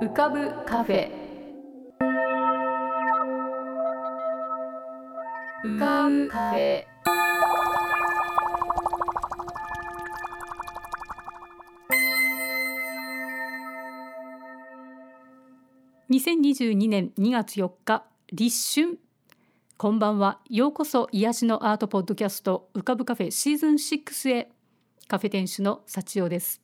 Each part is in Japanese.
浮かぶカフェ。浮かぶカフェ。2022年2月4日立春。こんばんは。ようこそ癒しのアートポッドキャスト浮かぶカフェシーズン6へ。カフェ店主の幸代です。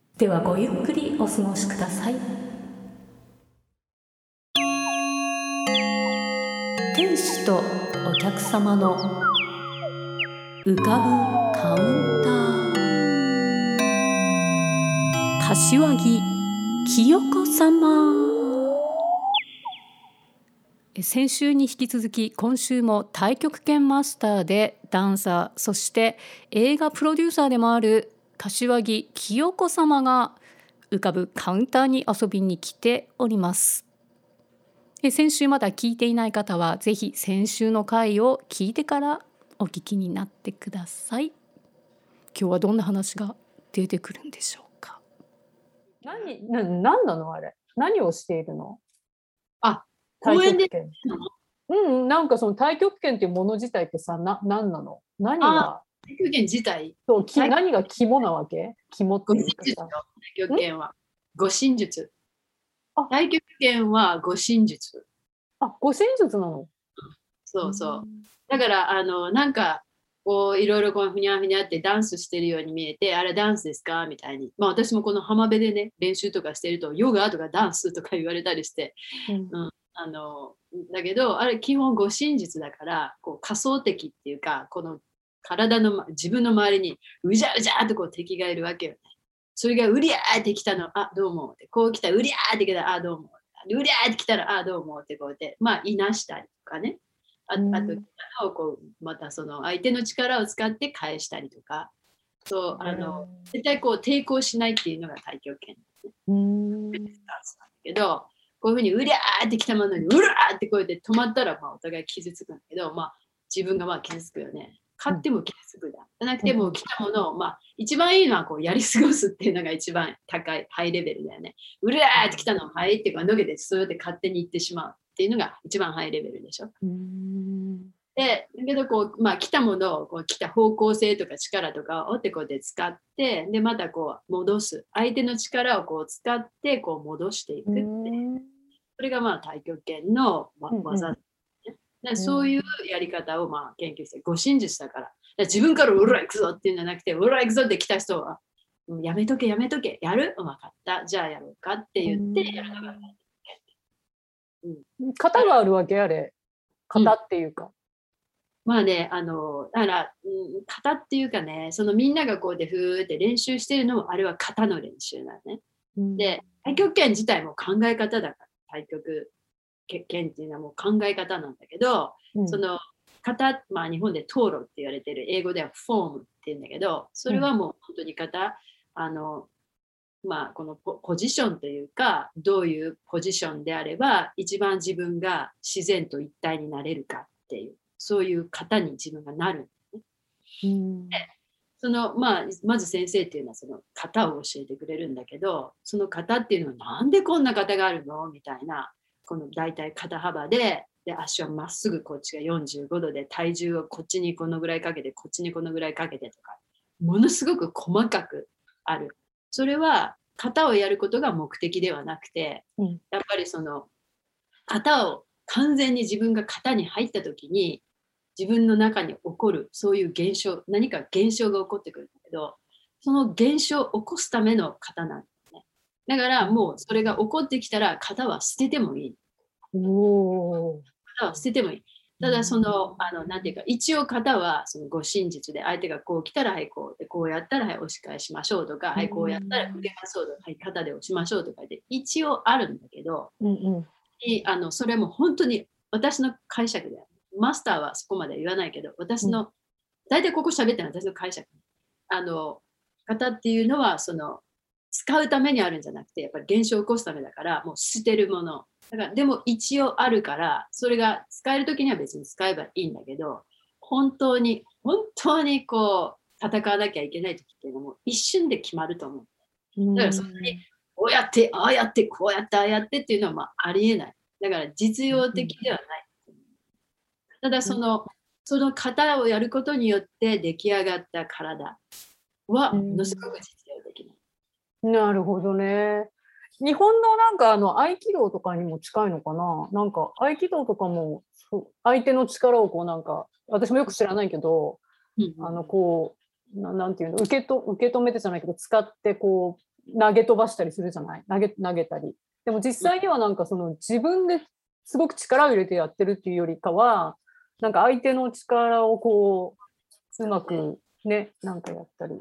ではごゆっくりお過ごしください。店主とお客様の浮かぶカウンター。柏木清子様。先週に引き続き今週も太極拳マスターでダンサーそして映画プロデューサーでもある柏木清子様が浮かぶカウンターに遊びに来ております。先週まだ聞いていない方はぜひ先週の回を聞いてからお聞きになってください。今日はどんな話が出てくるんでしょうか？何な何なのあれ？何をしているの？あ公園でうん、なんかその太極拳っていうもの自体ってさ、な、何なの？何が、太極拳自体、そう、き何が肝なわけ？肝っていうか。太極拳は。護身術あ。太極拳は護身術。あ、護身術なの？そうそう。だから、あの、なんか、こういろいろこうふにゃふにゃってダンスしてるように見えて、あれダンスですか？みたいに。まあ私もこの浜辺でね、練習とかしてると、ヨガとかダンスとか言われたりして、うんあのだけどあれ基本護身術だからこう仮想敵っていうかこの体のま自分の周りにうじゃうじゃーとこう敵がいるわけよね。それがうりゃーってきたの。あどうもって。こう来たうりゃーってきたあどうもうりゃーってきたらあどうもってこうやって。まあいなしたりとかね。あうん。あと力をこうまたその相手の力を使って返したりとか。そうあの絶対こう抵抗しないっていうのが太極拳うん。なんだけど、こういうふうにうりゃーってきたものにうらーってこうやって止まったらまあお互い傷つくんだけど、まあ自分がまあ傷つくよね。勝っても傷つくだ。じゃなくてもう来たものを、まあ一番いいのはこうやり過ごすっていうのが一番高い、ハイレベルだよね。うらーってきたのをはいってこう脱げてそうやって勝手に行ってしまうっていうのが一番ハイレベルでしょ。うん。で、だけどこう、まあ、来たものをこう来た方向性とか力とかをってこうやって使って、で、またこう戻す。相手の力をこう使ってこう戻していくって。それがまあ太極拳のわうんうんらそういうやり方をまあ研究して、護身術だから。だから自分からうら行くぞっていうんじゃなくて、うら行くぞって来た人は、うんやめとけ、やめとけ、やる分かった、じゃあやろうかって言ってやるのが太極型があるわけあれ。型っていうか。まあね、あの、だから、うん、型っていうかね、そのみんながこうでふーって練習してるのも、あれは型の練習なのね。で、太極拳自体も考え方だから、太極拳っていうのはもう考え方なんだけど、うん、その型、まあ日本で討論って言われてる、英語ではフォームって言うんだけど、それはもう本当に型、あの、まあこのポポジションというか、どういうポジションであれば、一番自分が自然と一体になれるかっていう、そういう型に自分がなる。うん。そのまあ、まず先生っていうのはその型を教えてくれるんだけどその型っていうのはなんでこんな型があるの？みたいなこの大体肩幅でで足はまっすぐこっちが45度で体重をこっちにこのぐらいかけてこっちにこのぐらいかけてとかものすごく細かくある。それは型をやることが目的ではなくて、うん。やっぱりその型を完全に自分が型に入った時に自分の中に起こるそういう現象何か現象が起こってくるんだけどその現象を起こすための型なんですねだからもうそれが起こってきたら型は捨ててもいい。おー型は捨ててもいい。ただその、あの、なんていうか、一応型はその護身術で、相手がこう来たら、はい、こうで、こうやったら、はい、押し返しましょうとか、はい、こうやったら腕がそうとか、はい、肩で押しましょうとかで、一応あるんだけけど、うんうんいあのそれも本当に私の解釈でマスターはそこまで言わないけど私の、大体ここ喋ってるのは私の解釈。あの型っていうのはその使うためにあるんじゃなくてやっぱり現象を起こすためだからもう捨てるもの。だからでも一応あるからそれが使える時には別に使えばいいんだけど本当に本当にこう戦わなきゃいけない時っていうのも一瞬で決まると思う。うん。だからそんなにこうやって、ああやって、こうやって、ああやってっていうのはまあありえない。だから実用的ではない。ただその、その型をやることによって出来上がった体はものすごく実な。なるほどね。日本のなんかあの合気道とかにも近いのかな？なんか合気道とかも相手の力をこうなんか私もよく知らないけどうんあのこうななんていうの？受けと受け止めてじゃないけど使ってこう投げ飛ばしたりするじゃない？投げ投げたり。でも実際にはなんかその自分ですごく力を入れてやってるっていうよりかはなんか相手の力をこううまくねなんかやったり。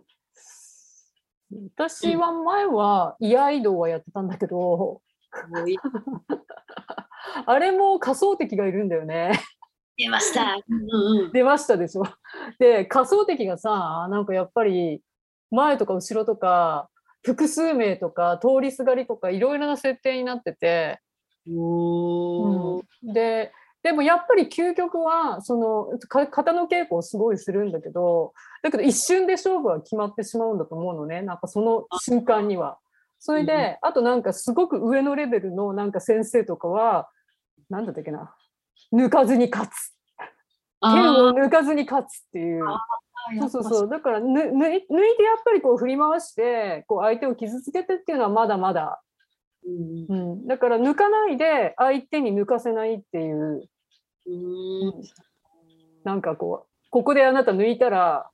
私は前は居合道はやってたんだけど、あれも仮想敵がいるんだよね。出ました。うんうん出ましたでしょ。で、仮想敵がさ、なんかやっぱり前とか後ろとか複数名とか通りすがりとかいろいろな設定になってて、おーで、でもやっぱり究極はそのか型の稽古をすごいするんだけどだけど一瞬で勝負は決まってしまうんだと思うのね。なんかその瞬間には。それで、あとなんかすごく上のレベルのなんか先生とかは何だったっけな。抜かずに勝つ。剣をあ抜かずに勝つっていう。ーそう。そうそうだからぬ抜い抜いてやっぱりこう振り回してこう相手を傷つけてっていうのはまだまだうんうん、だから抜かないで相手に抜かせないっていう。うん。なんかこうここであなた抜いたら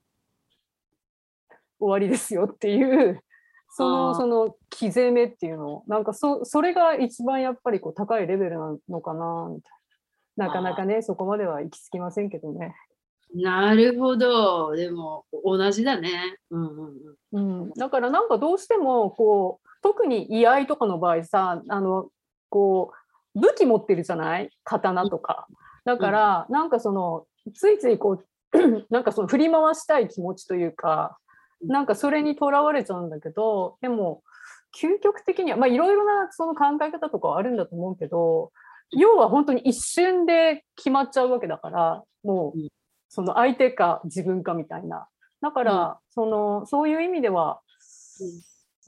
終わりですよっていうそのその気攻めっていうの。なんかそそれが一番やっぱりこう高いレベルなのかなみたいな。なかなかねそこまでは行き着きませんけどね。なるほど。でも同じだね。うんうんうん。うん、だからなんかどうしてもこう特に居合とかの場合さあのこう武器持ってるじゃない？刀とか。だからなんかそのついついこう なんかその振り回したい気持ちというかなんかそれにとらわれちゃうんだけどでも究極的にはまあいろいろなその考え方とかはあるんだと思うけど要は本当に一瞬で決まっちゃうわけだからもううん。その相手か自分かみたいな。だから、そのそういう意味では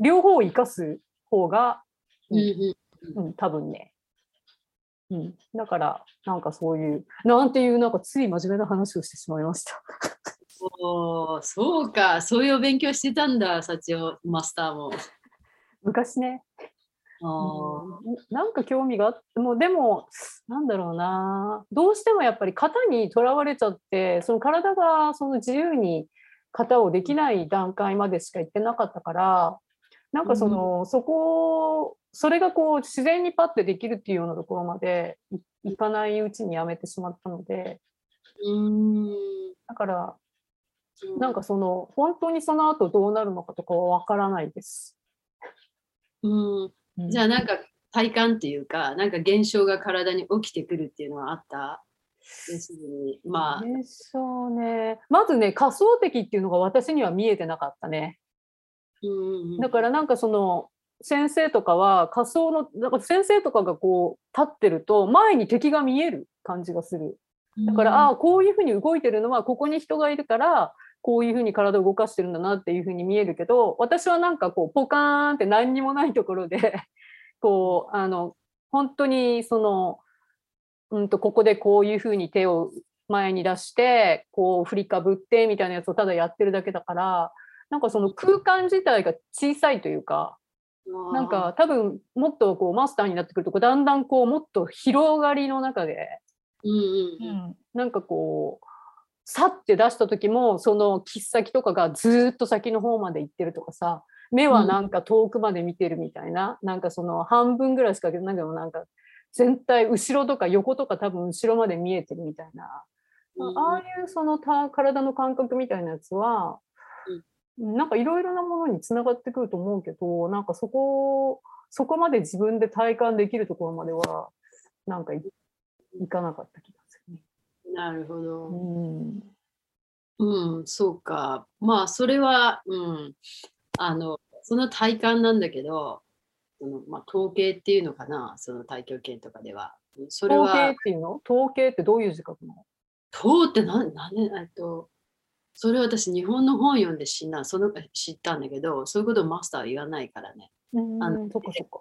両方を生かす方が、うんうん。うん、多分ね。うん、だからなんかそういうなんていうなんかつい真面目な話をしてしまいました。おーそうか、そういうお勉強してたんだ、幸男マスターも。昔ね、あー。うん。なんか興味があってもでもなんだろうな。どうしてもやっぱり型にとらわれちゃってその体がその自由に型をできない段階までしか行ってなかったからなんかその、そこそれがこう自然にパッてできるっていうようなところまでいいかないうちにやめてしまったので。うーん。だからなんかその本当にその後どうなるのかとかは分からないです。うん、うん。じゃあなんか体感っていうか、なんか現象が体に起きてくるっていうのはあった？要するに、まあ、ね。まずね、仮想敵っていうのが私には見えてなかったね。うんうんうんだからなんかその先生とかは仮想の、だから先生とかがこう立ってると前に敵が見える感じがする。だから、ああ、こういうふうに動いてるのはここに人がいるから、こういうふうに体を動かしてるんだなっていうふうに見えるけど、私はなんかこうポカーンって何にもないところで、こう、あの、本当にその、うんと、ここでこういうふうに手を前に出して、こう振りかぶってみたいなやつをただやってるだけだから、なんかその空間自体が小さいというか、なんか多分もっとこうマスターになってくるとだんだんこうもっと広がりの中で、うんうんうん。なんかこうさって出した時もその切っ先とかがずーっと先の方まで行ってるとかさ目はなんか遠くまで見てるみたいな、なんかその半分ぐらいしかなんかなんか全体後ろとか横とか多分後ろまで見えてるみたいな、うん。ああいうそのた体の感覚みたいなやつは、なんかいろいろなものにつながってくると思うけどなんかそこそこまで自分で体感できるところまではなんかいいかなかった気がするね。なるほど。うんうん、そうか。まあ、それは、うん、あの、その体感なんだけど、そのまあ、統計っていうのかな、その太極拳とかでは。それ統計っは、ていうの？統計ってどういう字書くの？統って何、何、えっと、それ私、日本の本読んで知んなその知ったんだけど、そういうことをマスターは言わないからね。うんあのそっかそっか。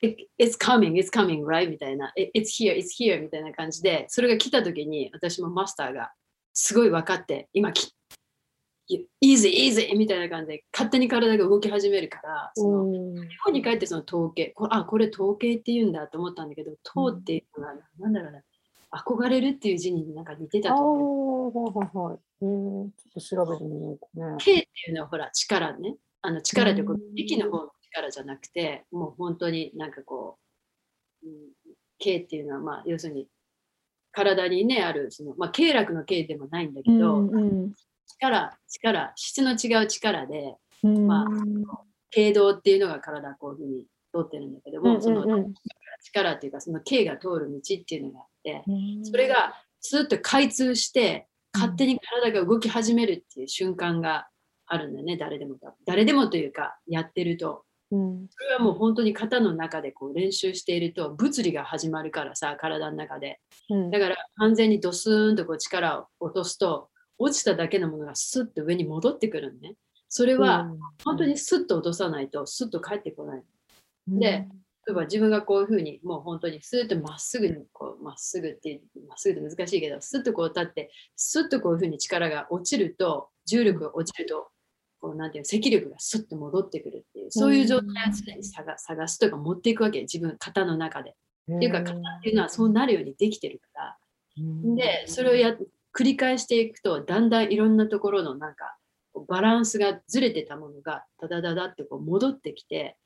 It- It's coming, it's coming, right? みたいな。It- It's here, it's here みたいな感じで、それが来た時に私もマスターがすごい分かって、今き、easy, easy みたいな感じで勝手に体が動き始めるから、そのうん日本に帰ってその統計、こあ、これ統計って言うんだと思ったんだけど、統っていうのはなんだろうな、憧れるっていう字になんか似てたと思う。はいはいはい。えー、ちょっと調べてみようかね。K っていうのはほら力ね。あの力ってこううん息の方の力じゃなくて、もう本当になんかこう、うん、K っていうのはまあ要するに体にねあるその、まあ、経絡の K でもないんだけど、うん力、力、質の違う力で、うんまあ経動っていうのが体こういうふうに通ってるんだけども、そのうんうん力っていうかその K が通る道っていうのがあって、うんそれがスーッと開通して勝手に体が動き始めるっていう瞬間があるんだよね誰でも誰でもというかやってると。うん。それはもう本当に肩の中でこう練習していると物理が始まるからさ体の中で。うん。だから完全にドスーンとこう力を落とすと落ちただけのものがスッと上に戻ってくるのね。それは本当にスッと落とさないとスッと帰ってこないうん。で例えば自分がこういうふうにもう本当にスーッとまっすぐにこうまっすぐってまっすぐって難しいけどスッとこう立ってスッとこういうふうに力が落ちると重力が落ちるとこうなんていうの積力がスッと戻ってくるっていうそういう状態を常に探探すとか持っていくわけ自分型の中で。っていうか型っていうのはそうなるようにできてるから。でそれをや繰り返していくとだんだんいろんなところのなんかバランスがずれてたものがダダダダってこう戻ってきて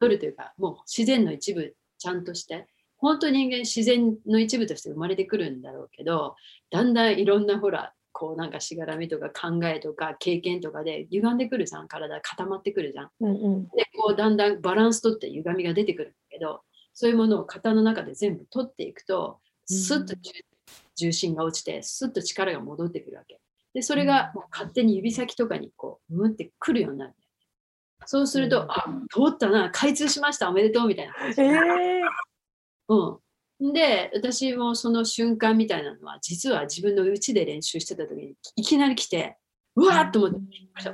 取るというかもう自然の一部ちゃんとして本当に人間自然の一部として生まれてくるんだろうけどだんだんいろんなほらこうなんかしがらみとか考えとか経験とかで歪んでくるじゃん体固まってくるじゃん。うんうん。でこうだんだんバランス取って歪みが出てくるんだけどそういうものを型の中で全部取っていくとスッと重重心が落ちてスッと力が戻ってくるわけ。でそれがもう勝手に指先とかにこうムってくるようになるそうすると、うん。あ通ったな開通しましたおめでとうみたいな。感じえー。うん、で私もその瞬間みたいなのは実は自分の家で練習してた時にいきなり来てうわーっと思って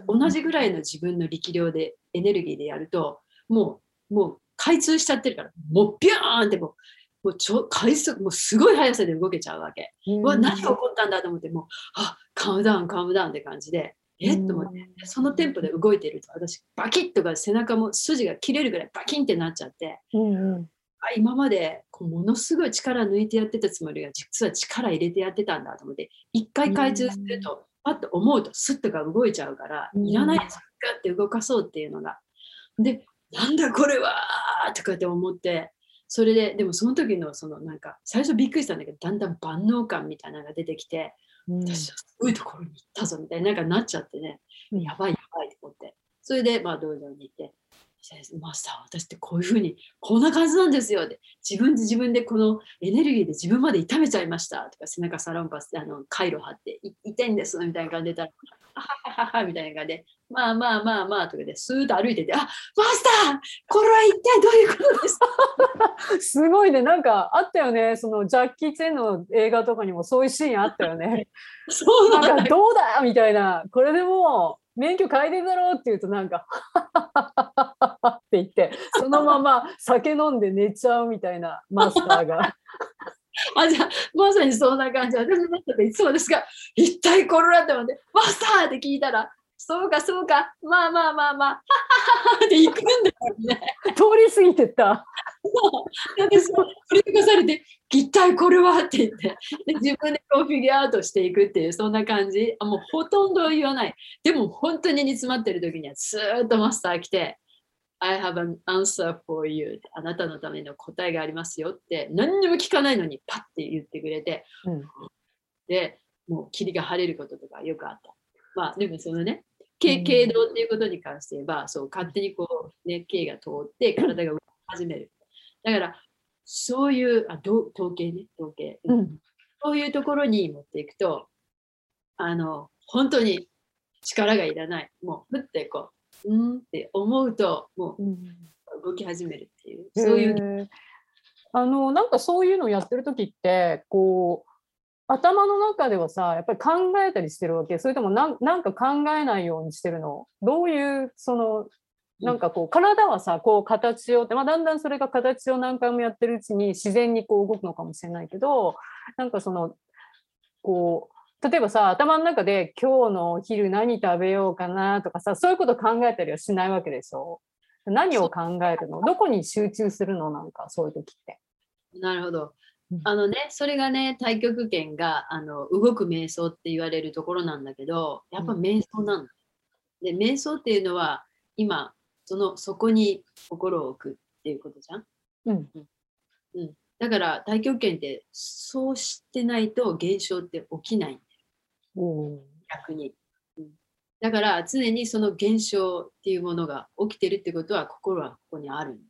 同じぐらいの自分の力量でエネルギーでやるともうもう開通しちゃってるからもうビューンってもうもうちょ回数もうすごい速さで動けちゃうわけ。うわ何が起こったんだと思ってもうあカウムダウンカウムダウンって感じでえ？っと思って。そのテンポで動いてると私バキッとか背中も筋が切れるぐらいバキンってなっちゃって。うんうん。あ今までこうものすごい力抜いてやってたつもりが実は力入れてやってたんだと思って一回開通するとパッと思うとスッとが動いちゃうからうん。いらないですガッて動かそうっていうのが。でなんだこれはとかって思ってそれででもその時のそのなんか最初びっくりしたんだけどだんだん万能感みたいなのが出てきてうん私はすごいところに行ったぞみたいななんかなっちゃってね。うん。やばいやばいと思って。それでまあ道場に行ってマスター私ってこういうふうにこんな感じなんですよって自分で自分でこのエネルギーで自分まで痛めちゃいましたとか背中サロンパスあの回路貼ってい痛いんですみたいな感じでたらははははみたいな感じでまあまあまあまあとかでスーッと歩いててあマスターこれは一体どういうことですか？すごいね。なんかあったよね。そのジャッキー・チェンの映画とかにもそういうシーンあったよね。そうななんかどうだみたいな。これでもう免許変えてんだろうって言うとなんか 言ってそのまま酒飲んで寝ちゃうみたいなマスターが。あじゃあまさにそんな感じ。私の中でいつもですが一体これだって思ってマスターって聞いたらそうかそうかまあまあまあまあははははって行くんだよね。通り過ぎてった。でそう振り返されて一体これはって言ってで自分でこうフィギュアアウトしていくっていうそんな感じ。あもうほとんど言わない。でも本当に煮詰まってる時にはずーっとマスター来て I have an answer for you あなたのための答えがありますよって何にも聞かないのにパッて言ってくれて、うんでもう霧が晴れることとかよくあったまあでもそのね経経動っていうことに関して言えば、そう勝手にこう、ね、経が通って体が動き始める。だから、そういう、あど統計ね、統計。うんそういうところに持っていくと、あの、本当に力がいらない。もう、ふってこう、うんって思うと、もうん。う動き始めるっていう、そういう、あのなんかそういうのやってる時ってこう頭の中ではさやっぱり考えたりしてるわけ。それともなんなんか考えないようにしてるの？どういうそのなんかこう体はさこう形をって、まあ、だんだんそれが形を何回もやってるうちに自然にこう動くのかもしれないけどなんかそのこう例えばさ頭の中で今日のお昼何食べようかなとかさそういうこと考えたりはしないわけでしょ？何を考えるの？どこに集中するの？なんかそういう時って。なるほど。うん。あのね、それがね、太極拳があの動く瞑想って言われるところなんだけど、やっぱうん。瞑想なの。で、瞑想っていうのは、今、そのそこに心を置くっていうことじゃん？うん。だから、太極拳ってそうしてないと現象って起きないん逆に。うんだから、常にその現象っていうものが起きてるってことは、心はここにある。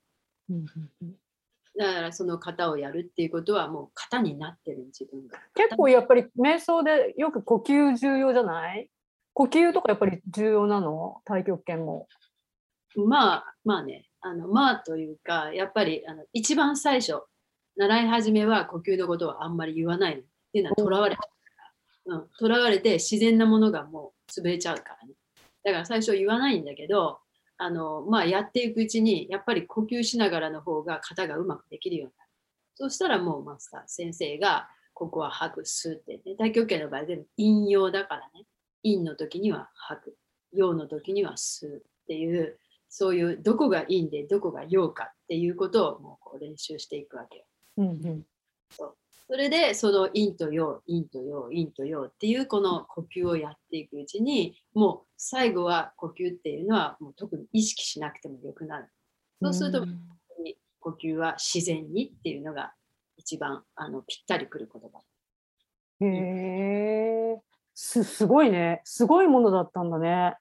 だから、その型をやるっていうことは、もう型になってる自分が。結構やっぱり瞑想でよく呼吸重要じゃない？呼吸とかやっぱり重要なの？太極拳も。まあまあね、あのまあというか、やっぱりあの一番最初、習い始めは呼吸のことはあんまり言わないのっていうのはとらわれちゃうから、うん、とらわれて自然なものがもう潰れちゃうからね。だから最初言わないんだけど、あのまあやっていくうちにやっぱり呼吸しながらの方が型がうまくできるようになる。そうしたらもうマスター先生がここは吐く吸ってね、太極拳の場合全部陰陽だからね、陰の時には吐く、陽の時には吸うっていうそういうどこが陰でどこが陽かっていうことをもうこう練習していくわけよ。うんうんそれでその陰と陽、陰と陽、陰と陽っていうこの呼吸をやっていくうちにもう最後は呼吸っていうのはもう特に意識しなくてもよくなる。そうするとん呼吸は自然にっていうのが一番あのぴったりくる言葉。へえすすごいねすごいものだったんだね。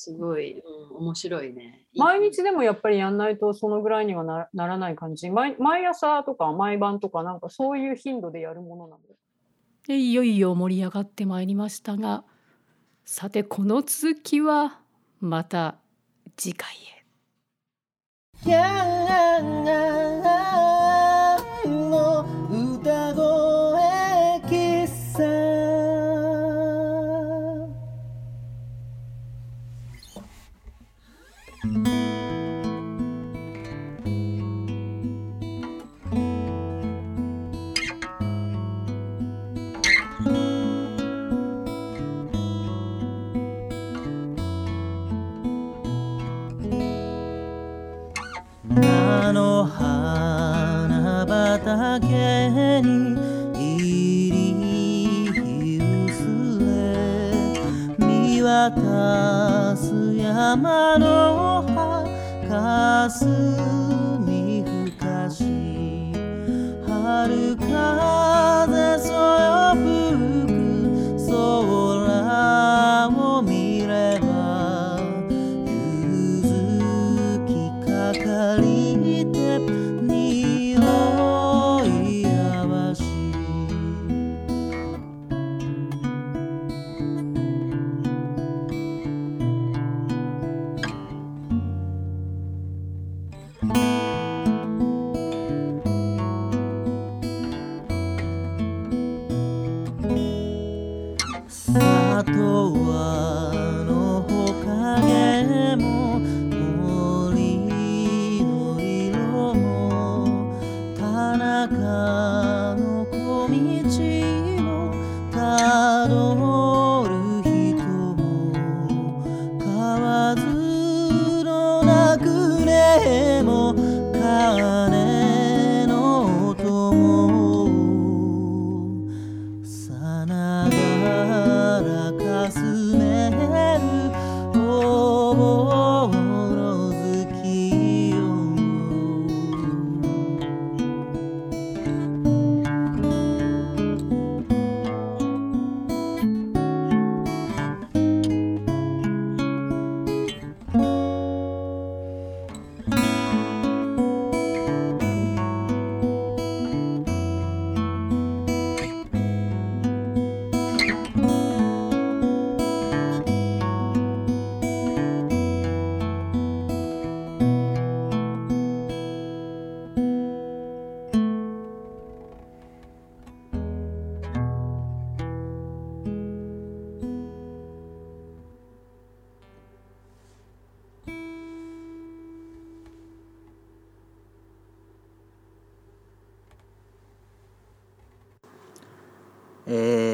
すごい、うん、面白いね。毎日でもやっぱりやんないとそのぐらいにはなならない感じ。毎毎朝とか毎晩とかなんかそういう頻度でやるものなの？でいよいよ盛り上がってまいりましたがさてこの続きはまた次回へ。渡す山の葉かすみふかし春風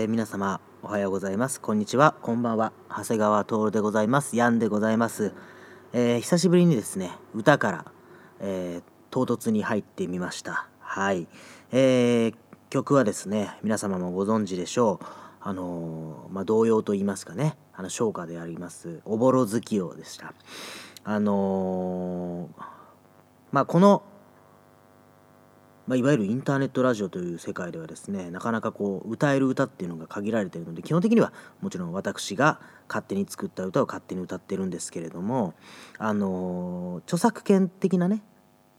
えー皆様おはようございます。こんにちは。こんばんは。長谷川徹でございます。ヤンでございます、えー久しぶりにですね歌から、えー唐突に入ってみました。はい、えー曲はですね皆様もご存知でしょう。あのーまあ童謡と言いますかね。あの唱歌であります「おぼろ月夜」でした。あのーまあこのまあ、いわゆるインターネットラジオという世界ではですねなかなかこう歌える歌っていうのが限られているので基本的にはもちろん私が勝手に作った歌を勝手に歌ってるんですけれどもあのー著作権的なね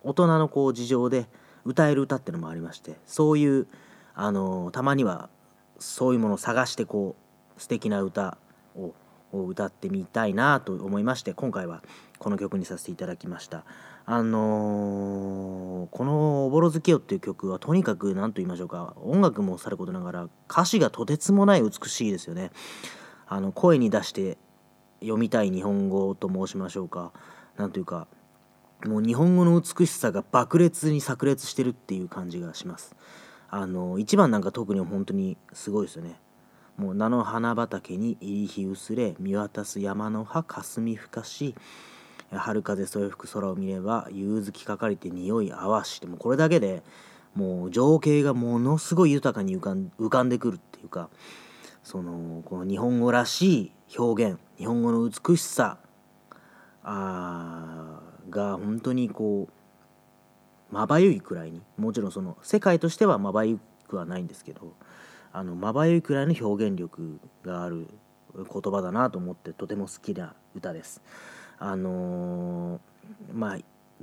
大人のこう事情で歌える歌っていうのもありましてそういう、あのーたまにはそういうものを探してこう素敵な歌をを歌ってみたいなと思いまして今回はこの曲にさせていただきました。あのーこの「おぼろ月夜」っていう曲はとにかく何と言いましょうか音楽もさることながら歌詞がとてつもない美しいですよね。あの声に出して読みたい日本語と申しましょうかなんというかもう日本語の美しさが爆裂に炸裂してるっていう感じがします。あの一番なんか特に本当にすごいですよね。もう菜の花畑に入り日薄れ見渡す山の葉霞ふかし春風そよ吹く空を見れば夕月かかりて匂いあわしでもこれだけでもう情景がものすごい豊かに浮かん浮かんでくるっていうかそのこの日本語らしい表現日本語の美しさあが本当にこうまばゆいくらいにもちろんその世界としてはまばゆくはないんですけどあのまばゆいくらいの表現力がある言葉だなと思ってとても好きな歌です。あのーまあ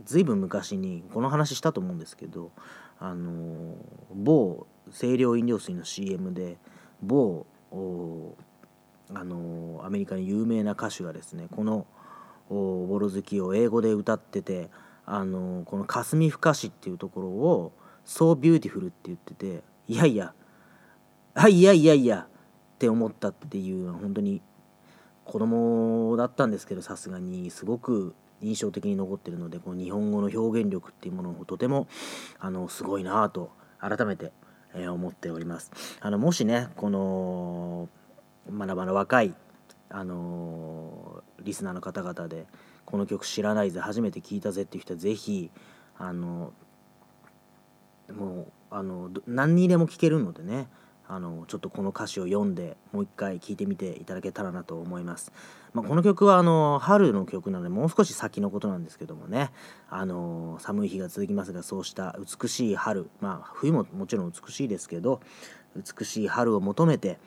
随分昔にこの話したと思うんですけど、あのー某清涼飲料水の CM で某あのーアメリカに有名な歌手がですねこの「おボロ好き」を英語で歌ってて、あのこの「霞ふかし」っていうところを「So Beautiful」って言ってていやいやあいやいやいやって思ったっていうのは本当に子供だったんですけどさすがにすごく印象的に残ってるのでこの日本語の表現力っていうものをとてもあのすごいなと改めて、えー思っております。あのもしねこのまだまだ若いあのリスナーの方々でこの曲知らないぜ初めて聞いたぜっていう人はぜひあのもうあの何にでも聞けるのでねあのちょっとこの歌詞を読んでもう一回聴いてみていただけたらなと思います。まあ、この曲はあの春の曲なのでもう少し先のことなんですけどもね。あの寒い日が続きますがそうした美しい春。まあ冬ももちろん美しいですけど美しい春を求めて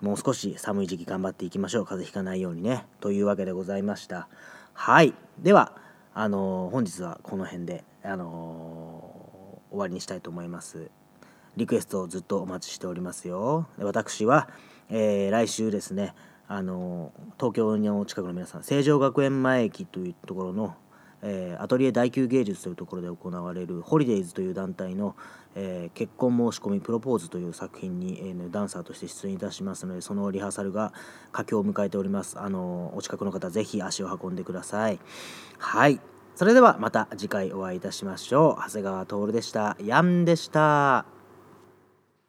もう少し寒い時期頑張っていきましょう。風邪ひかないようにね。というわけでございました。はい。ではあの本日はこの辺であの終わりにしたいと思います。リクエストをずっとお待ちしておりますよ。私は、えー来週ですねあの東京の近くの皆さん成城学園前駅というところの、えーアトリエ第9芸術というところで行われるホリデイズという団体の、えー結婚申し込みプロポーズという作品に、えーダンサーとして出演いたしますのでそのリハーサルが佳境を迎えております。あのお近くの方ぜひ足を運んでください。はい。それではまた次回お会いいたしましょう。長谷川徹でした。ヤンでした。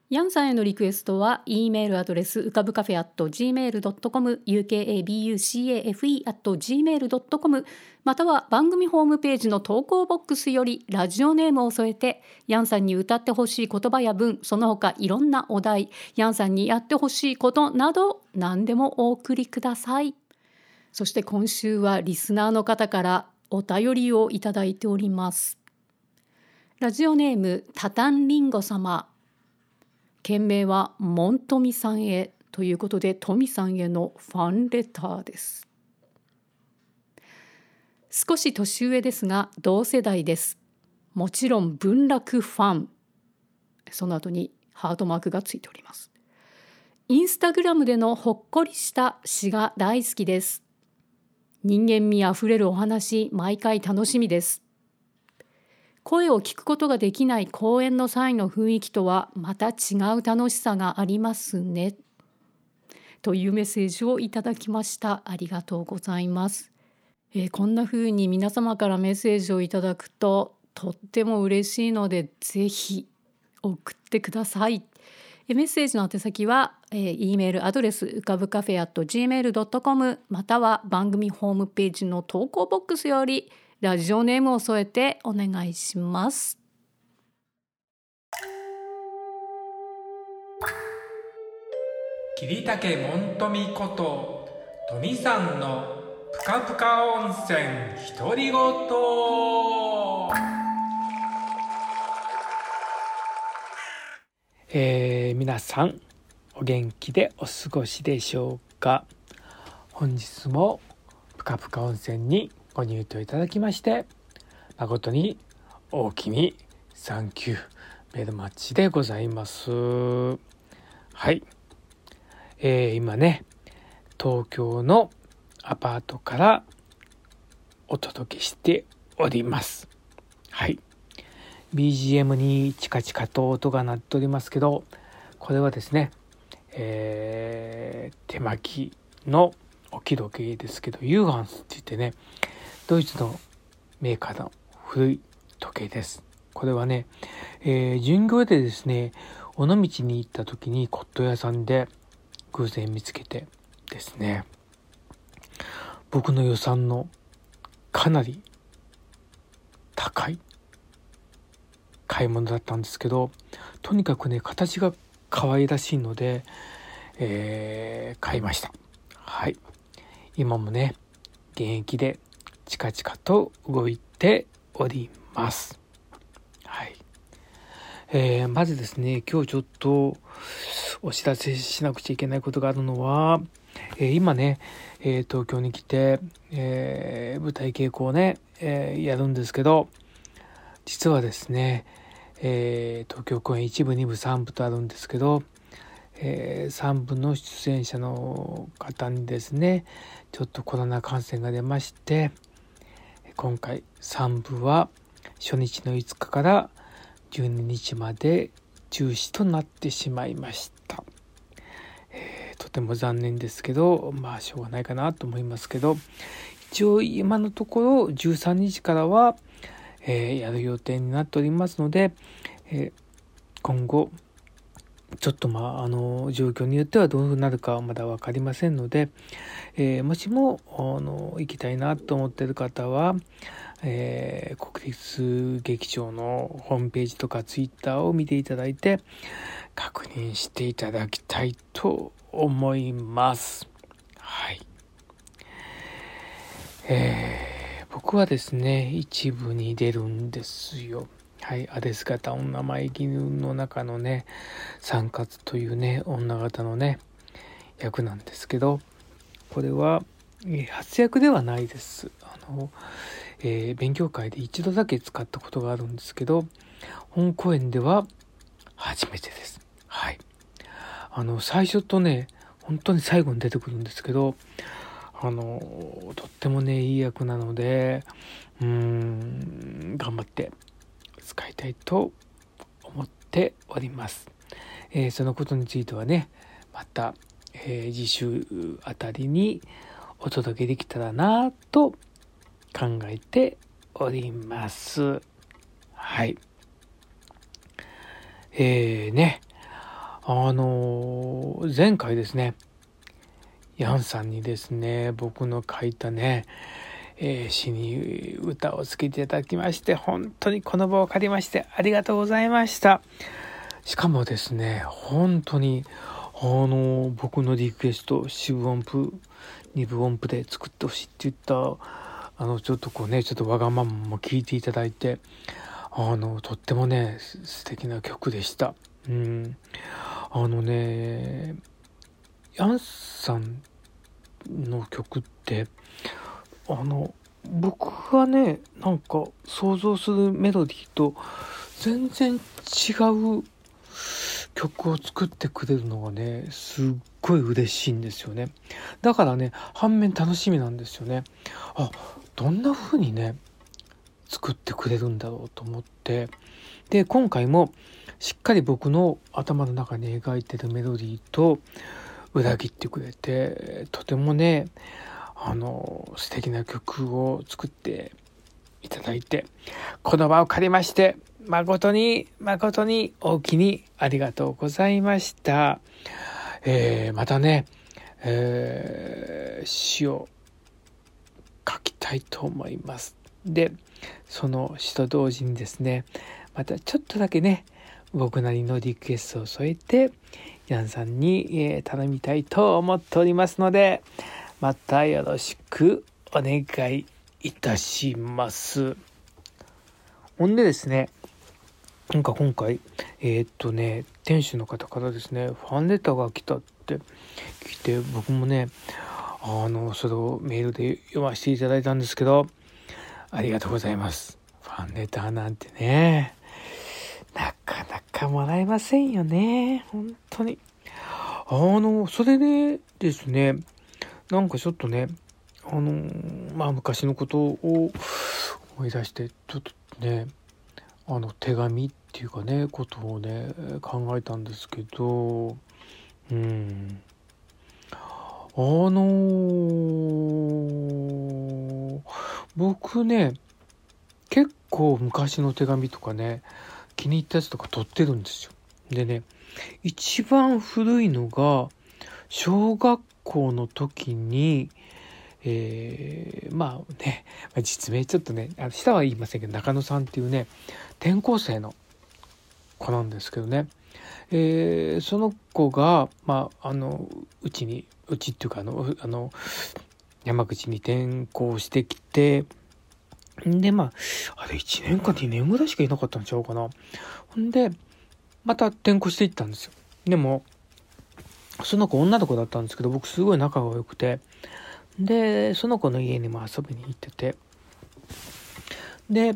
ヤンさんへのリクエストは e メールアドレスうかぶカフェ at gmail.com ukabucafe at gmail.com または番組ホームページの投稿ボックスよりラジオネームを添えてヤンさんに歌ってほしい言葉や文その他いろんなお題ヤンさんにやってほしいことなど何でもお送りください。そして今週はリスナーの方からお便りをいただいております。ラジオネームタタンリンゴ様。件名はモントミさんへということでトミさんへのファンレターです。少し年上ですが同世代です。もちろん文楽ファン。その後にハートマークがついております。インスタグラムでのほっこりした詩が大好きです。人間味あふれるお話毎回楽しみです。声を聞くことができない公演の際の雰囲気とはまた違う楽しさがありますね。というメッセージをいただきました。ありがとうございます。えーこんな風に皆様からメッセージをいただくととっても嬉しいのでぜひ送ってください。メッセージの宛先は、えー、E メールアドレスうかぶカフェ at gmail.com または番組ホームページの投稿ボックスよりラジオネームを添えてお願いします。桐竹門富こと富さんのぷかぷか温泉独り言えー、皆さんお元気でお過ごしでしょうか？本日もぷかぷか温泉にご入湯いただきまして誠に大きにサンキューメルマッチでございます。はい。えー、今ね東京のアパートからお届けしております。はい。BGM にチカチカと音が鳴っておりますけどこれはですね、えー、手巻きの置き時計ですけどユーハンスって言ってねドイツのメーカーの古い時計です。これはね、えー、巡業でですね尾道に行った時に骨董屋さんで偶然見つけてですね。僕の予算のかなり高い買い物だったんですけどとにかくね形が可愛らしいので、えー、買いました。はい。今もね現役でチカチカと動いております。はい。えー、まずですね今日ちょっとお知らせしなくちゃいけないことがあるのは、えー、今ね、えー、東京に来て、えー、舞台稽古をね、えやるんですけど実はですね、え東京公演1部2部3部とあるんですけど、え3部の出演者の方にですねちょっとコロナ感染が出まして今回3部は初日の5日から12日まで中止となってしまいました、えー、とても残念ですけどまあしょうがないかなと思いますけど一応今のところ13日からは、えー、やる予定になっておりますので、えー、今後ちょっとまあ、あの、状況によってはどうなるかまだ分かりませんので、えー、もしも、あの、行きたいなと思ってる方は、えー、国立劇場のホームページとかツイッターを見ていただいて、確認していただきたいと思います。はい。えー、僕はですね、一部に出るんですよ。はい、アデス型女前絹の中のね、三活というね、女型のね、役なんですけど、これは、え初役ではないです。あの、えー、勉強会で一度だけ使ったことがあるんですけど、本公演では初めてです。はい。あの、最初とね、本当に最後に出てくるんですけど、あの、とってもね、いい役なので、うーん、頑張って使いたいと思っております。えー、そのことについてはね、また、えー、次週あたりにお届けできたらなと考えております。はい。えー、ね、あのー、前回ですね、ヤンさんにですね、僕の書いたね、えー、詩に歌をつけていただきまして、本当にこの場を借りましてありがとうございました。しかもですね、本当に、あの、僕のリクエスト、四分音符、二分音符で作ってほしいって言った、あの、ちょっとこうね、ちょっとわがままも聞いていただいて、あの、とってもね、素敵な曲でした。うん。あのね、ヤンさんの曲って、あの僕がねなんか想像するメロディーと全然違う曲を作ってくれるのがねすっごい嬉しいんですよね。だからね反面楽しみなんですよね。あどんな風にね作ってくれるんだろうと思って。で今回もしっかり僕の頭の中に描いてるメロディーと裏切ってくれてとてもねあの素敵な曲を作っていただいてこの場を借りまして誠に誠に大きにありがとうございました。えー、またね、えー、詩を書きたいと思います。で、その詩と同時にですね、またちょっとだけね、僕なりのリクエストを添えて、ヤンさんに、え頼みたいと思っておりますので、またよろしくお願いいたします。ほんでですね、なんか今回、えーっとね、店主の方からですね、ファンレターが来たって聞いて、僕もね、あの、それをメールで読ませていただいたんですけど、ありがとうございます。ファンレターなんてね、なかなかもらえませんよね。本当に。あの、それでですね、なんかちょっとね、あの、まあ昔のことを思い出して、ちょっとね、あの手紙っていうかねことをね考えたんですけどうんあのー僕ね結構昔の手紙とかね気に入ったやつとか取ってるんですよ。でね一番古いのが小学校の時にえーまあね実名ちょっとねあの下は言いませんけど中野さんっていうね転校生の子なんですけどね、えーその子が、まあ、あのうちにうちっていうかあのあの山口に転校してきてでまああれ1年か2年ぐらいしかいなかったんちゃうかな。ほんでまた転校していったんですよ。でもその子女の子だったんですけど僕すごい仲が良くて。でその子の家にも遊びに行ってて。で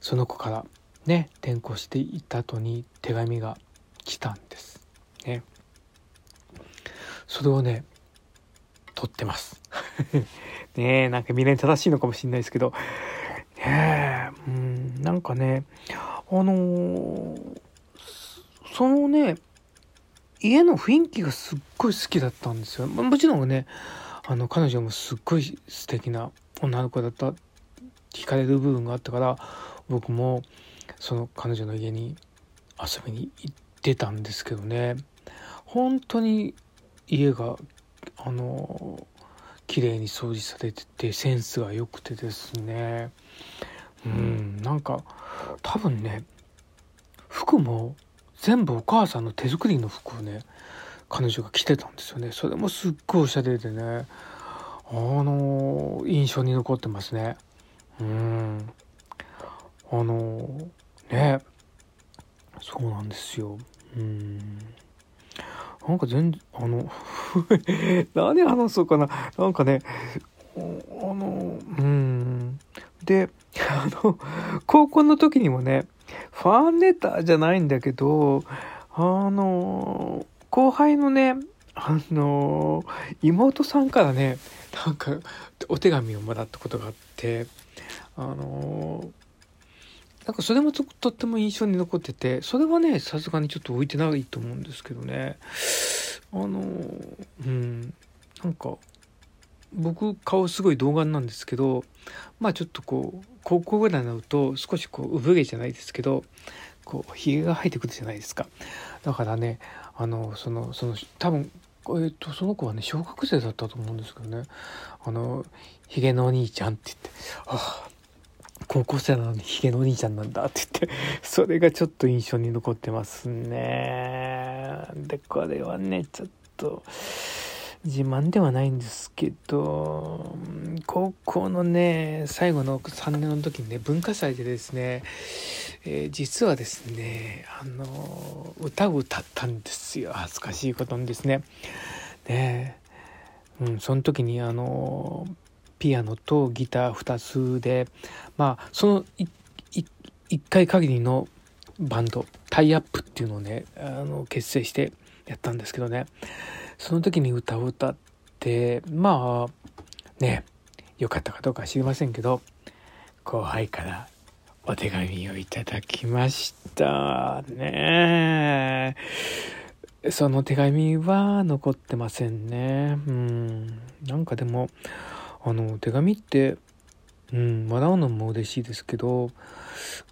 その子からね転校していった後に手紙が来たんです。ね。それをね取ってます。ねえなんか未練正しいのかもしれないですけど。ねえうんなんかねあのーそのね家の雰囲気がすっごい好きだったんですよ。もちろんねあの彼女もすっごい素敵な女の子だった惹かれる部分があったから僕もその彼女の家に遊びに行ってたんですけどね。本当に家があの綺麗に掃除されててセンスが良くてですね。うんなんか多分ね服も全部お母さんの手作りの服をね彼女が着てたんですよね。それもすっごいおしゃれでね。あの印象に残ってますね。うん。あのね。そうなんですよ。うん。なんか全然あの 何話そうかな。なんかねあのうん。であの高校の時にもねファンレターじゃないんだけどあの後輩のねあの妹さんからねなんかお手紙をもらったことがあってあのなんかそれもとっても印象に残っててそれはねさすがにちょっと置いてないと思うんですけどね。あのうんなんか僕顔すごい童顔なんですけどまあちょっとこう高校ぐらいになると少しこう産毛じゃないですけどこうひげが生えてくるじゃないですか。だからねあのそのその多分えっとその子はね小学生だったと思うんですけどね。あのひげのお兄ちゃんって言ってああ高校生なのにひげのお兄ちゃんなんだって言ってそれがちょっと印象に残ってますね。でこれはねちょっと自慢ではないんですけど高校のね最後の3年の時にね文化祭でですね、えー実はですねあの歌を歌ったんですよ恥ずかしいことにですね。ねうん、その時にあのピアノとギター2つでまあその1回限りのバンドタイアップっていうのをねあの結成してやったんですけどねその時に歌を歌ってまあね良かったかどうか知りませんけど後輩からお手紙をいただきました。ね。その手紙は残ってませんね。うん。なんかでもあの手紙ってうんもらうのも嬉しいですけど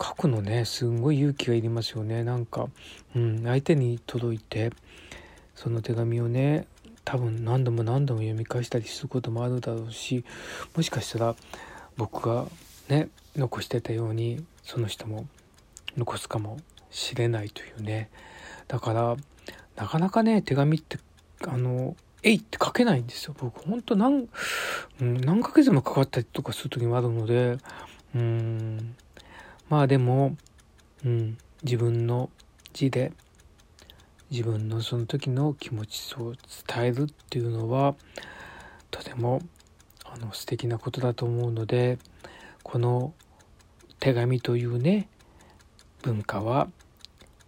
書くのねすんごい勇気がいりますよね。なんか、うん、相手に届いてその手紙をね多分何度も何度も読み返したりすることもあるだろうしもしかしたら僕がね残してたようにその人も残すかもしれないというねだからなかなかね手紙ってあの「えい!」って書けないんですよ僕ほんと何,、うん、何ヶ月もかかったりとかする時もあるのでうんまあでも、うん、自分の字で自分のその時の気持ちを伝えるっていうのはとてもあの素敵なことだと思うのでこの手紙というね文化は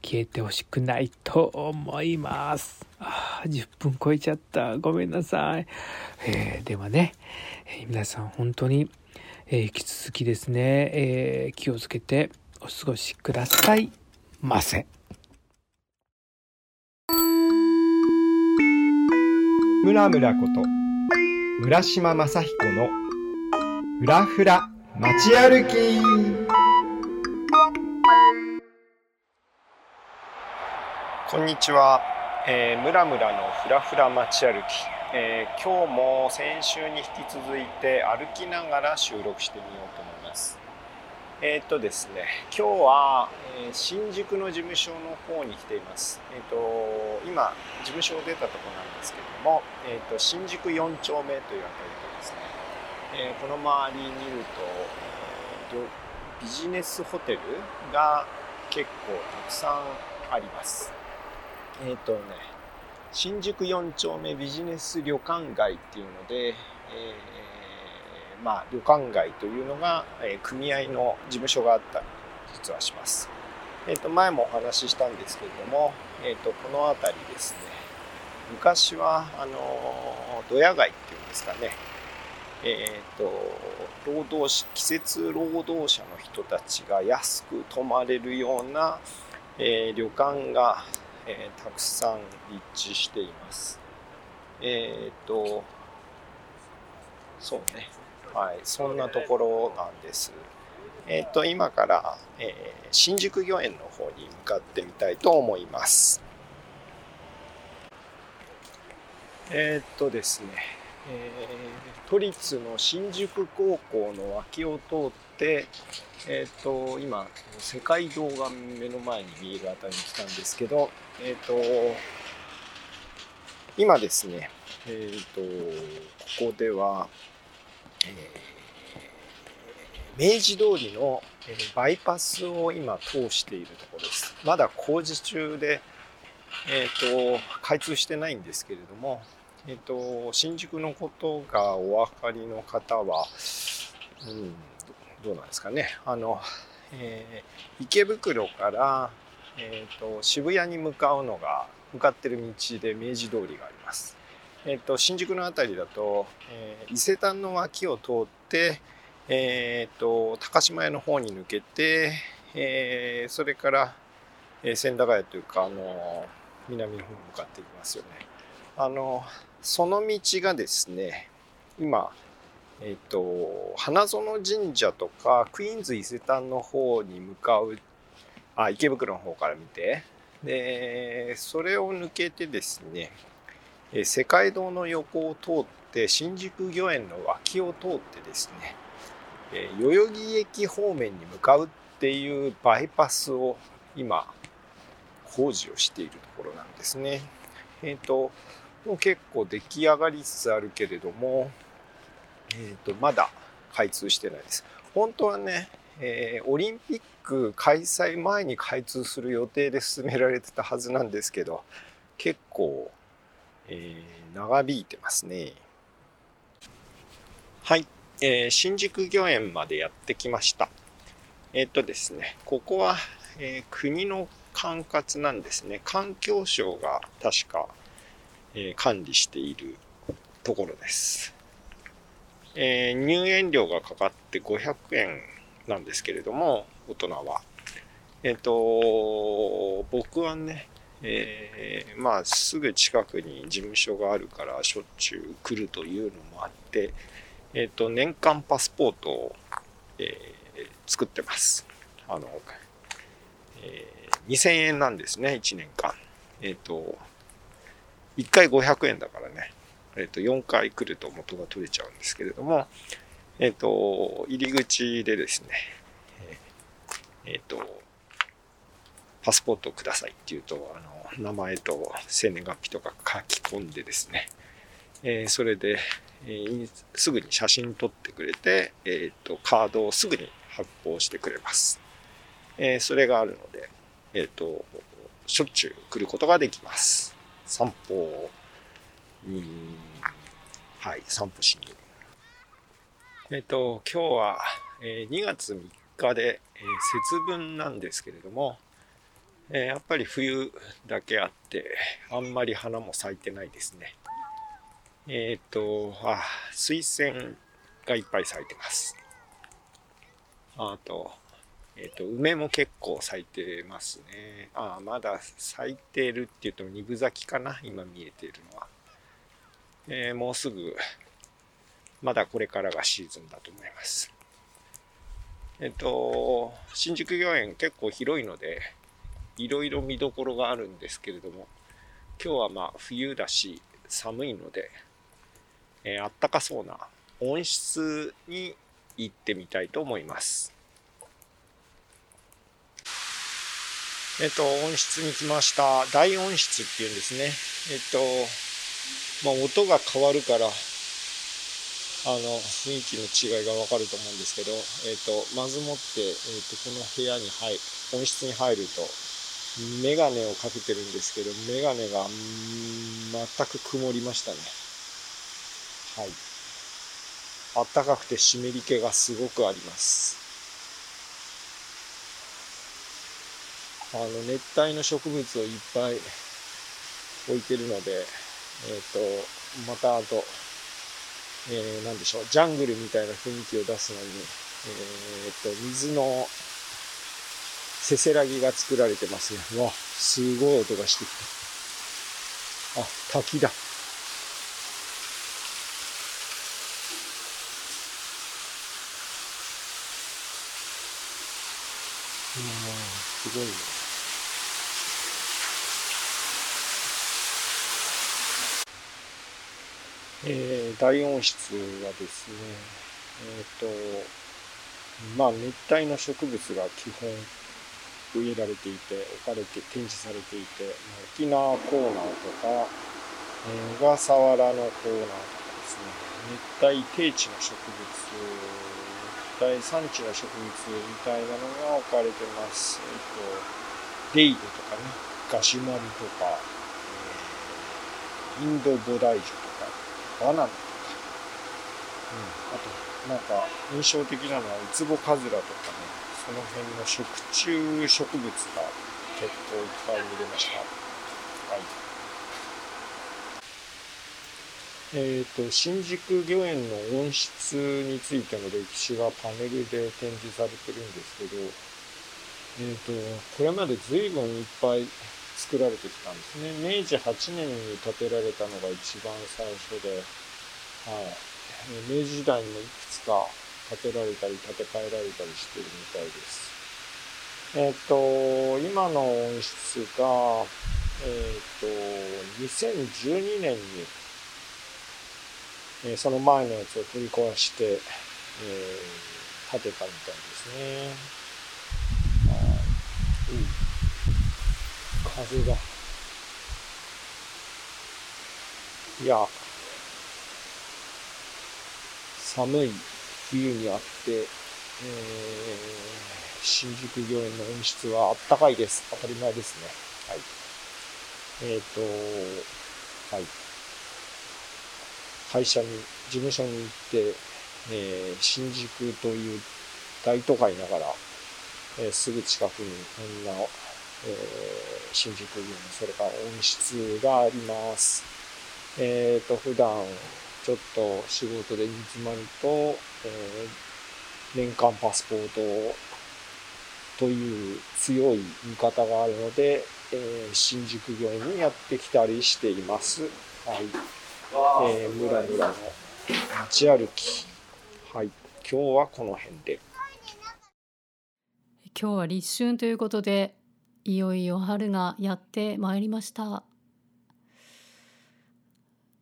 消えてほしくないと思います。あ10分超えちゃった。ごめんなさい。えー、ではね、えー、皆さん本当に、えー、引き続きですね、え気をつけてお過ごしくださいませ。村村こと村島正彦のふらふら街歩き。こんにちは、えー、村村のふらふら街歩き、えー、今日も先週に引き続いて歩きながら収録してみようと思います。えー、っとですね今日は、えー、新宿の事務所の方に来ています。えっと今事務所を出たとこなんですけれども、えっと新宿4丁目というあたりでですね、えこの周りに見ると、えビジネスホテルが結構たくさんあります。えっ、とね、新宿4丁目ビジネス旅館街っていうので、えー、まあ、旅館街というのが、え、組合の事務所があったり実はします。えっ、と、前もお話ししたんですけれども、えっ、と、この辺りですね、昔は、あの、ドヤ街っていうんですかね、えっ、と、労働者、季節労働者の人たちが安く泊まれるような、え旅館がえー、たくさん立地しています。えっ、と、そうね。はい、そんなところなんです。えっ、と、今から、えー、新宿御苑の方に向かってみたいと思います。えっ、とですね、えー、都立の新宿高校の脇を通って、えっ、と、今、世界堂が目の前に見えるあたりに来たんですけど、えっ、と、今ですね、えっ、と、ここでは、明治通りのバイパスを今通しているところです。まだ工事中で、えっ、と、開通してないんですけれども、えっ、と、新宿のことがお分かりの方は、うん、どうなんですかね。あの、えー、池袋からえーと、渋谷に向かうのが向かってる道で明治通りがあります。えーと、新宿の辺りだと、えー、伊勢丹の脇を通って、えーと、高島屋の方に抜けて、えー、それから、えー、千駄ヶ谷というか、あの南の方に向かっていきますよね。あのその道がですね今えっ、と花園神社とかクイーンズ伊勢丹の方に向かうあ池袋の方から見てでそれを抜けてですねえ世界堂の横を通って新宿御苑の脇を通ってですねえ代々木駅方面に向かうっていうバイパスを今工事をしているところなんですね。えっ、ー、ともう結構出来上がりつつあるけれども、えっ、ー、とまだ開通してないです。本当はねえー、オリンピック開催前に開通する予定で進められてたはずなんですけど結構、えー、長引いてますね。はい、えー、新宿御苑までやってきました。えっとですねここは、え国の管轄なんですね。環境省が確か、え管理しているところです、え入園料がかかって500円なんですけれども、大人は。えっ、と、僕はね、えー、まあ、すぐ近くに事務所があるから、しょっちゅう来るというのもあって、えっ、と、年間パスポートを作ってます。あの、えー2000円なんですね、1年間。えっ、と、1回500円だからね、えっ、と、4回来ると元が取れちゃうんですけれども、えっ、と、入り口でですね、えっ、と、パスポートをくださいって言うと、あの、名前と生年月日とか書き込んでですね、えーそれで、えーすぐに写真撮ってくれて、えっ、と、カードをすぐに発行してくれます。えーそれがあるので、えっ、と、しょっちゅう来ることができます。散歩に、はい、散歩しに。えっ、と、今日は、えー2月3日で、えー節分なんですけれども、えーやっぱり冬だけあって、あんまり花も咲いてないですね。えっ、と、あ、水仙がいっぱい咲いてます。あと、えっ、と、梅も結構咲いてますね。あ、まだ咲いてるって言っても二分咲きかな、今見えているのは。えもうすぐ、まだこれからがシーズンだと思います。えっ、と、新宿御苑結構広いので、いろいろ見どころがあるんですけれども、今日はまあ冬だし寒いので、えーあったかそうな温室に行ってみたいと思います。えっ、と、温室に来ました。大温室っていうんですね。えっ、と、まあ音が変わるから、あの、雰囲気の違いがわかると思うんですけど、えっ、と、まずもって、えっ、と、この部屋に入、温室に入ると、メガネをかけてるんですけど、メガネが、全く曇りましたね。はい。あったかくて湿り気がすごくあります。あの、熱帯の植物をいっぱい置いてるので、えっ、と、またあと、えー、なんでしょう、ジャングルみたいな雰囲気を出すのに、えっ、と、水のせせらぎが作られてますね。うわ、すごい音がしてきた。あ、滝だ。うん、すごいね。えー、大温室はですね、えっ、と、まあ熱帯の植物が基本植えられていて、置かれて、展示されていて、沖縄コーナーとか、小笠原のコーナーとかですね、熱帯低地の植物、熱帯産地の植物みたいなのが置かれてます。えっ、と、デイドとかね、ガシュマリとか、インドボダイジュとか、バナナとか、うん、あと、なんか印象的なのはウツボカズラとかね、その辺の食虫植物が結構いっぱい見れました。はい。えっ、と、新宿御苑の温室についての歴史がパネルで展示されてるんですけど、えっ、と、これまで随分いっぱい作られてきたんですね。明治8年に建てられたのが一番最初で、はい。明治時代にもいくつか建てられたり建て替えられたりしてるみたいです。えっ、と、今の温室が、えっ、と、2012年に、えーその前のやつを取り壊して、えー建てたみたいですね。はい。うん風が。いや、寒い冬にあって、えー新宿御苑の温室はあったかいです。当たり前ですね。はい。えっ、と、はい。会社に、事務所に行って、えー新宿という大都会ながら、えーすぐ近くにこんな、えー新宿御苑、それから温室があります。えっ、と、普段、ちょっと仕事で煮詰まると、えー年間パスポートという強い見方があるので、えー新宿御苑にやってきたりしています。はい。えー、むらむらの街歩き。はい。今日はこの辺で。今日は立春ということでいよいよ春がやってまいりました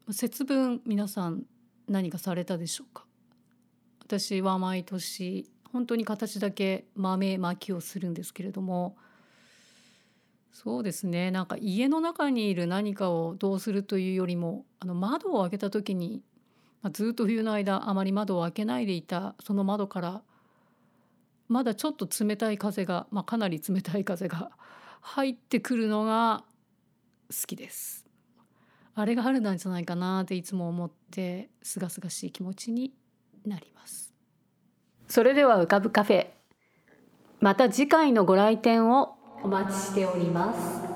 節分皆さん何かされたでしょうか？私は毎年本当に形だけ豆まきをするんですけれどもそうですねなんか家の中にいる何かをどうするというよりもあの窓を開けた時に、まあ、ずっと冬の間あまり窓を開けないでいたその窓からまだちょっと冷たい風が、まあ、かなり冷たい風が入ってくるのが好きです。あれが春なんじゃないかなっていつも思って清々しい気持ちになります。それでは浮かぶカフェまた次回のご来店をお待ちしております。